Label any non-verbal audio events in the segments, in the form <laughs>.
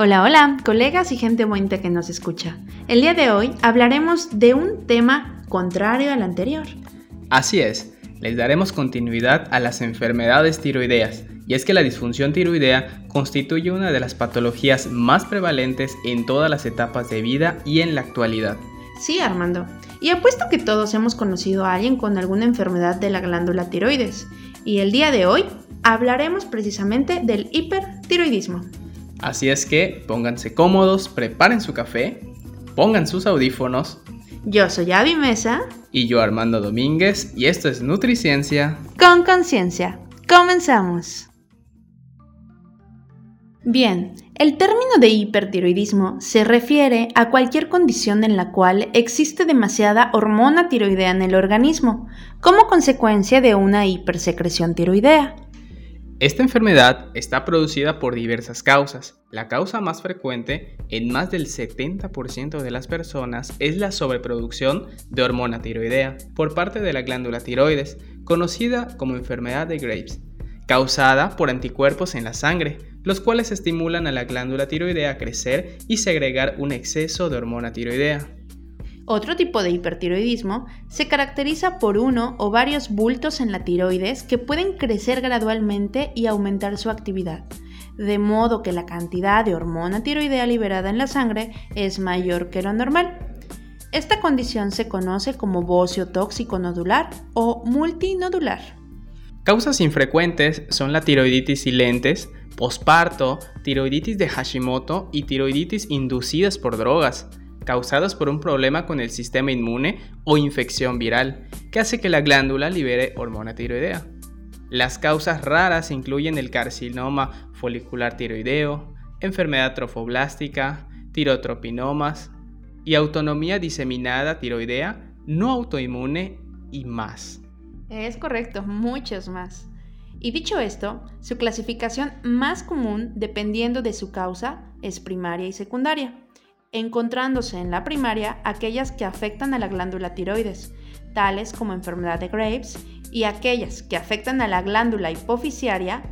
Hola, hola, colegas y gente bonita que nos escucha. El día de hoy hablaremos de un tema contrario al anterior. Así es, les daremos continuidad a las enfermedades tiroideas, y es que la disfunción tiroidea constituye una de las patologías más prevalentes en todas las etapas de vida y en la actualidad. Sí, Armando. Y apuesto que todos hemos conocido a alguien con alguna enfermedad de la glándula tiroides. Y el día de hoy hablaremos precisamente del hipertiroidismo. Así es que pónganse cómodos, preparen su café, pongan sus audífonos. Yo soy Avi Mesa. Y yo Armando Domínguez y esto es Nutriciencia. Con conciencia. Comenzamos. Bien, el término de hipertiroidismo se refiere a cualquier condición en la cual existe demasiada hormona tiroidea en el organismo, como consecuencia de una hipersecreción tiroidea. Esta enfermedad está producida por diversas causas. La causa más frecuente en más del 70% de las personas es la sobreproducción de hormona tiroidea por parte de la glándula tiroides, conocida como enfermedad de Graves, causada por anticuerpos en la sangre, los cuales estimulan a la glándula tiroidea a crecer y segregar un exceso de hormona tiroidea. Otro tipo de hipertiroidismo se caracteriza por uno o varios bultos en la tiroides que pueden crecer gradualmente y aumentar su actividad, de modo que la cantidad de hormona tiroidea liberada en la sangre es mayor que lo normal. Esta condición se conoce como bocio tóxico nodular o multinodular. Causas infrecuentes son la tiroiditis silentes, posparto, tiroiditis de Hashimoto y tiroiditis inducidas por drogas causadas por un problema con el sistema inmune o infección viral, que hace que la glándula libere hormona tiroidea. Las causas raras incluyen el carcinoma folicular tiroideo, enfermedad trofoblástica, tirotropinomas y autonomía diseminada tiroidea no autoinmune y más. Es correcto, muchos más. Y dicho esto, su clasificación más común, dependiendo de su causa, es primaria y secundaria encontrándose en la primaria aquellas que afectan a la glándula tiroides, tales como enfermedad de Graves, y aquellas que afectan a la glándula hipoficiaria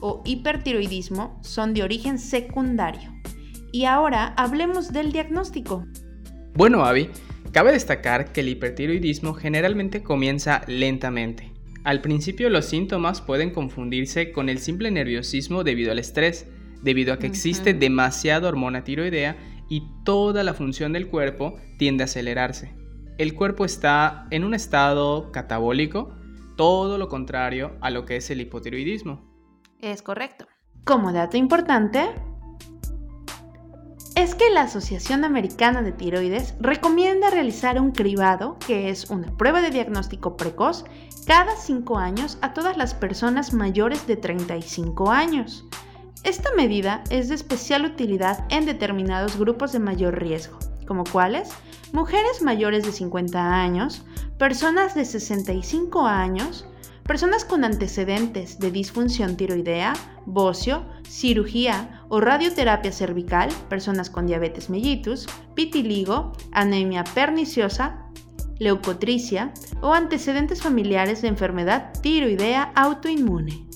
o hipertiroidismo son de origen secundario. Y ahora hablemos del diagnóstico. Bueno, Avi, cabe destacar que el hipertiroidismo generalmente comienza lentamente. Al principio los síntomas pueden confundirse con el simple nerviosismo debido al estrés, debido a que existe demasiada hormona tiroidea y toda la función del cuerpo tiende a acelerarse. El cuerpo está en un estado catabólico, todo lo contrario a lo que es el hipotiroidismo. Es correcto. Como dato importante, es que la Asociación Americana de Tiroides recomienda realizar un cribado, que es una prueba de diagnóstico precoz, cada 5 años a todas las personas mayores de 35 años. Esta medida es de especial utilidad en determinados grupos de mayor riesgo, como cuáles mujeres mayores de 50 años, personas de 65 años, personas con antecedentes de disfunción tiroidea, bocio, cirugía o radioterapia cervical, personas con diabetes mellitus, pitiligo, anemia perniciosa, leucotricia o antecedentes familiares de enfermedad tiroidea autoinmune.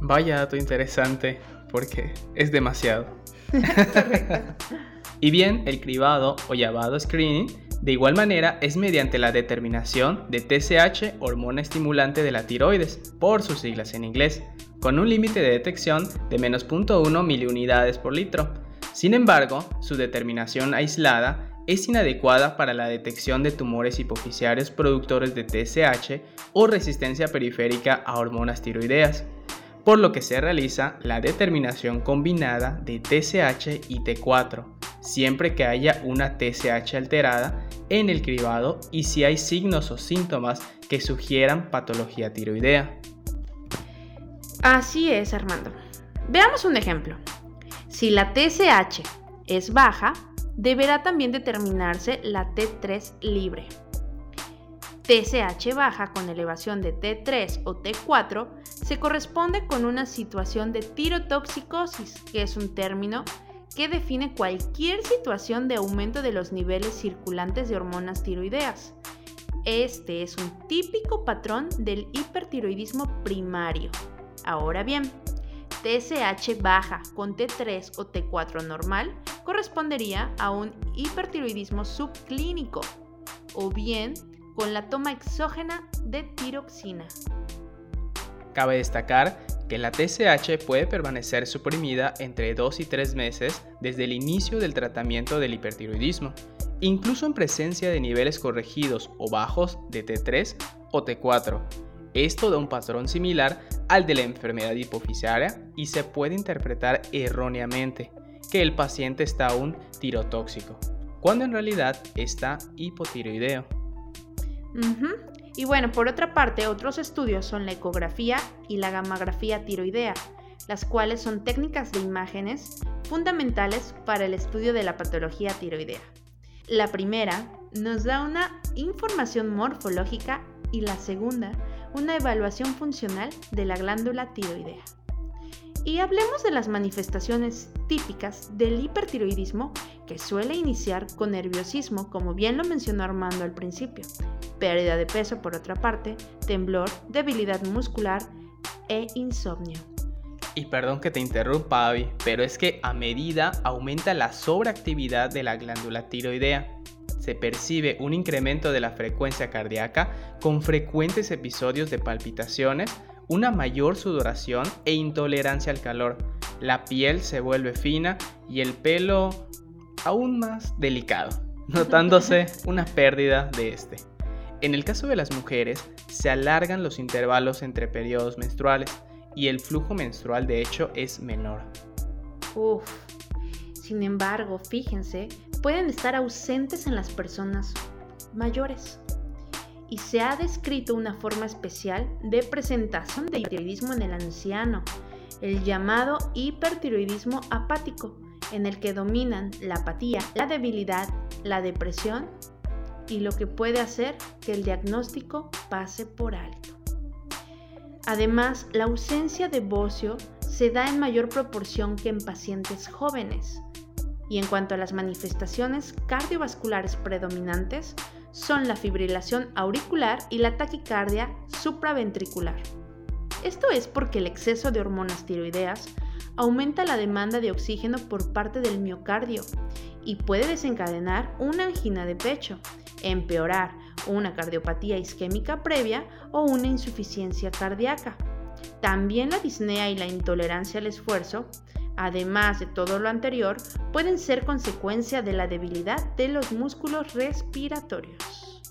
Vaya dato interesante, porque es demasiado. <laughs> y bien, el cribado o llamado screening, de igual manera, es mediante la determinación de TSH, hormona estimulante de la tiroides, por sus siglas en inglés, con un límite de detección de menos 0.1 miliunidades por litro. Sin embargo, su determinación aislada es inadecuada para la detección de tumores hipoficiarios productores de TSH o resistencia periférica a hormonas tiroideas por lo que se realiza la determinación combinada de TSH y T4, siempre que haya una TSH alterada en el cribado y si hay signos o síntomas que sugieran patología tiroidea. Así es, Armando. Veamos un ejemplo. Si la TSH es baja, deberá también determinarse la T3 libre. TSH baja con elevación de T3 o T4 se corresponde con una situación de tirotoxicosis, que es un término que define cualquier situación de aumento de los niveles circulantes de hormonas tiroideas. Este es un típico patrón del hipertiroidismo primario. Ahora bien, TSH baja con T3 o T4 normal correspondería a un hipertiroidismo subclínico o bien con la toma exógena de tiroxina. Cabe destacar que la TSH puede permanecer suprimida entre 2 y 3 meses desde el inicio del tratamiento del hipertiroidismo, incluso en presencia de niveles corregidos o bajos de T3 o T4. Esto da un patrón similar al de la enfermedad hipofisiaria y se puede interpretar erróneamente que el paciente está un tirotóxico, cuando en realidad está hipotiroideo. Y bueno, por otra parte, otros estudios son la ecografía y la gamografía tiroidea, las cuales son técnicas de imágenes fundamentales para el estudio de la patología tiroidea. La primera nos da una información morfológica y la segunda una evaluación funcional de la glándula tiroidea. Y hablemos de las manifestaciones típicas del hipertiroidismo que suele iniciar con nerviosismo, como bien lo mencionó Armando al principio, pérdida de peso por otra parte, temblor, debilidad muscular e insomnio. Y perdón que te interrumpa, Avi, pero es que a medida aumenta la sobreactividad de la glándula tiroidea, se percibe un incremento de la frecuencia cardíaca con frecuentes episodios de palpitaciones, una mayor sudoración e intolerancia al calor. La piel se vuelve fina y el pelo aún más delicado, <laughs> notándose una pérdida de este. En el caso de las mujeres, se alargan los intervalos entre periodos menstruales y el flujo menstrual de hecho es menor. Uf. Sin embargo, fíjense, pueden estar ausentes en las personas mayores. Y se ha descrito una forma especial de presentación de hipertiroidismo en el anciano, el llamado hipertiroidismo apático, en el que dominan la apatía, la debilidad, la depresión y lo que puede hacer que el diagnóstico pase por alto. Además, la ausencia de bocio se da en mayor proporción que en pacientes jóvenes. Y en cuanto a las manifestaciones cardiovasculares predominantes, son la fibrilación auricular y la taquicardia supraventricular. Esto es porque el exceso de hormonas tiroideas aumenta la demanda de oxígeno por parte del miocardio y puede desencadenar una angina de pecho, empeorar una cardiopatía isquémica previa o una insuficiencia cardíaca. También la disnea y la intolerancia al esfuerzo, además de todo lo anterior, pueden ser consecuencia de la debilidad de los músculos respiratorios.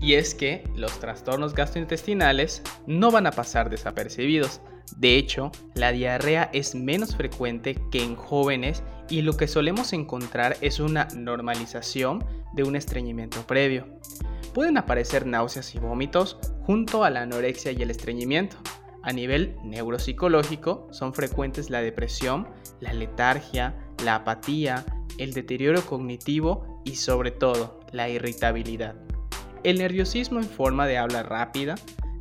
Y es que los trastornos gastrointestinales no van a pasar desapercibidos. De hecho, la diarrea es menos frecuente que en jóvenes y lo que solemos encontrar es una normalización de un estreñimiento previo. Pueden aparecer náuseas y vómitos junto a la anorexia y el estreñimiento. A nivel neuropsicológico son frecuentes la depresión, la letargia, la apatía, el deterioro cognitivo y sobre todo la irritabilidad. El nerviosismo en forma de habla rápida,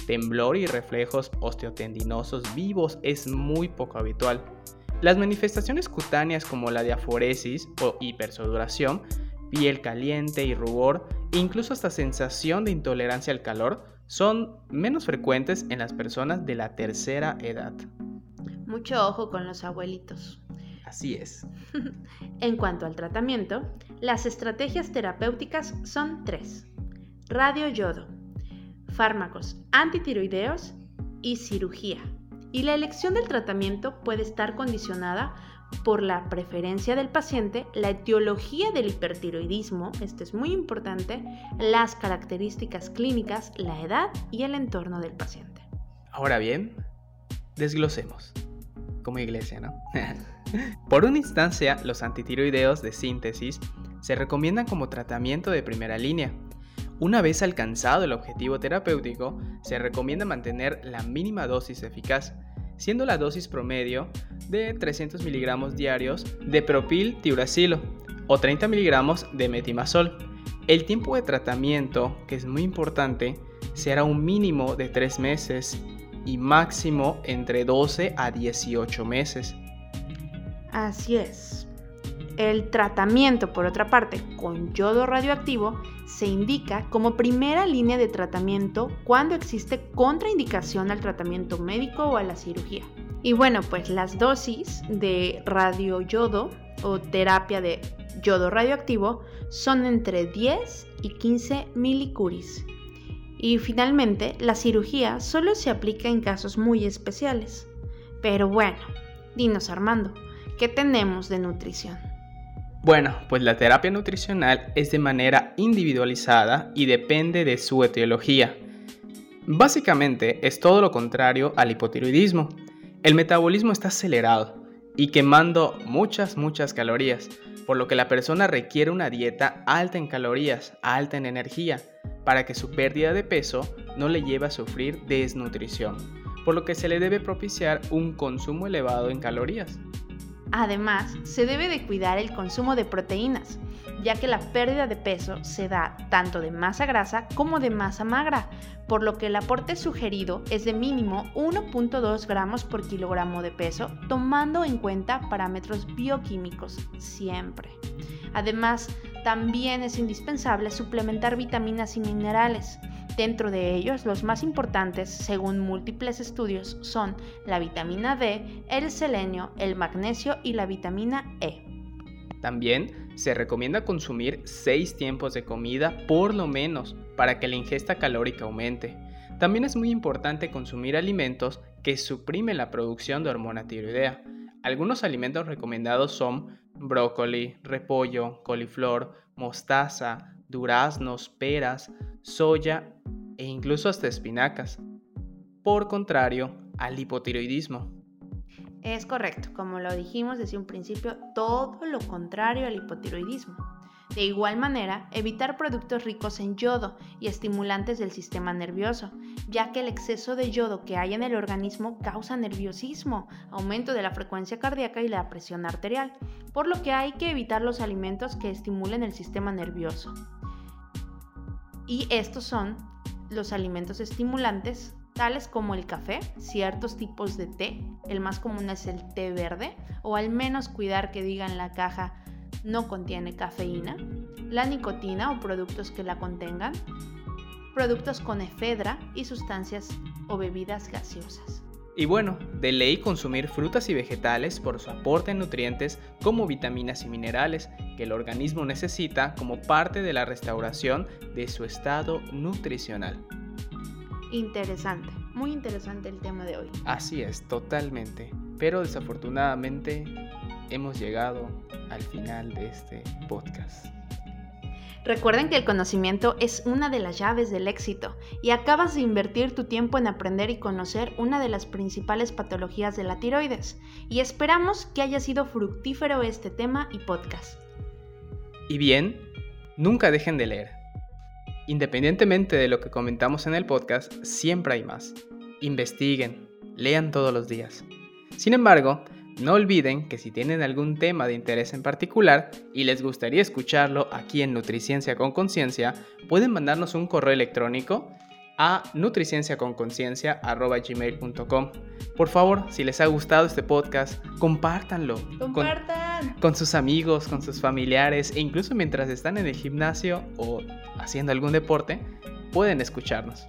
temblor y reflejos osteotendinosos vivos es muy poco habitual. Las manifestaciones cutáneas como la diaforesis o hipersudoración, piel caliente y rubor, incluso hasta sensación de intolerancia al calor, son menos frecuentes en las personas de la tercera edad. Mucho ojo con los abuelitos. Así es. <laughs> en cuanto al tratamiento, las estrategias terapéuticas son tres. Radio yodo, fármacos antitiroideos y cirugía y la elección del tratamiento puede estar condicionada por la preferencia del paciente, la etiología del hipertiroidismo, esto es muy importante, las características clínicas, la edad y el entorno del paciente. Ahora bien, desglosemos, como iglesia, ¿no? <laughs> por una instancia, los antitiroideos de síntesis se recomiendan como tratamiento de primera línea una vez alcanzado el objetivo terapéutico, se recomienda mantener la mínima dosis eficaz, siendo la dosis promedio de 300 miligramos diarios de propil tiuracilo o 30 miligramos de metimazol. El tiempo de tratamiento, que es muy importante, será un mínimo de 3 meses y máximo entre 12 a 18 meses. Así es. El tratamiento, por otra parte, con yodo radioactivo se indica como primera línea de tratamiento cuando existe contraindicación al tratamiento médico o a la cirugía. Y bueno, pues las dosis de radioyodo o terapia de yodo radioactivo son entre 10 y 15 milicuris. Y finalmente, la cirugía solo se aplica en casos muy especiales. Pero bueno, dinos Armando, ¿qué tenemos de nutrición? Bueno, pues la terapia nutricional es de manera individualizada y depende de su etiología. Básicamente es todo lo contrario al hipotiroidismo. El metabolismo está acelerado y quemando muchas, muchas calorías, por lo que la persona requiere una dieta alta en calorías, alta en energía, para que su pérdida de peso no le lleve a sufrir desnutrición, por lo que se le debe propiciar un consumo elevado en calorías. Además, se debe de cuidar el consumo de proteínas, ya que la pérdida de peso se da tanto de masa grasa como de masa magra, por lo que el aporte sugerido es de mínimo 1.2 gramos por kilogramo de peso, tomando en cuenta parámetros bioquímicos siempre. Además, también es indispensable suplementar vitaminas y minerales, Dentro de ellos, los más importantes, según múltiples estudios, son la vitamina D, el selenio, el magnesio y la vitamina E. También se recomienda consumir 6 tiempos de comida por lo menos para que la ingesta calórica aumente. También es muy importante consumir alimentos que suprimen la producción de hormona tiroidea. Algunos alimentos recomendados son brócoli, repollo, coliflor, mostaza, duraznos, peras, soya e incluso hasta espinacas. Por contrario al hipotiroidismo. Es correcto, como lo dijimos desde un principio, todo lo contrario al hipotiroidismo. De igual manera, evitar productos ricos en yodo y estimulantes del sistema nervioso, ya que el exceso de yodo que hay en el organismo causa nerviosismo, aumento de la frecuencia cardíaca y la presión arterial, por lo que hay que evitar los alimentos que estimulen el sistema nervioso. Y estos son los alimentos estimulantes, tales como el café, ciertos tipos de té, el más común es el té verde, o al menos cuidar que diga en la caja no contiene cafeína, la nicotina o productos que la contengan, productos con efedra y sustancias o bebidas gaseosas. Y bueno, de ley consumir frutas y vegetales por su aporte en nutrientes como vitaminas y minerales que el organismo necesita como parte de la restauración de su estado nutricional. Interesante, muy interesante el tema de hoy. Así es, totalmente. Pero desafortunadamente hemos llegado al final de este podcast. Recuerden que el conocimiento es una de las llaves del éxito y acabas de invertir tu tiempo en aprender y conocer una de las principales patologías de la tiroides y esperamos que haya sido fructífero este tema y podcast. Y bien, nunca dejen de leer. Independientemente de lo que comentamos en el podcast, siempre hay más. Investiguen, lean todos los días. Sin embargo, no olviden que si tienen algún tema de interés en particular y les gustaría escucharlo aquí en Nutriciencia con Conciencia, pueden mandarnos un correo electrónico a nutricienciaconconciencia.gmail.com Por favor, si les ha gustado este podcast, compártanlo. Compartan. Con, sus amigos, con sus familiares e incluso mientras están en el gimnasio o haciendo algún deporte, pueden escucharnos.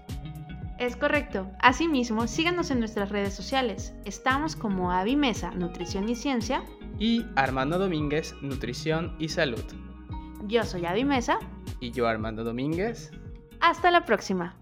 Es correcto. Asimismo, síganos en nuestras redes sociales. Estamos como Avimesa, Nutrición y Ciencia. Y Armando Domínguez, Nutrición y Salud. Yo soy Avimesa. Y yo Armando Domínguez. Hasta la próxima.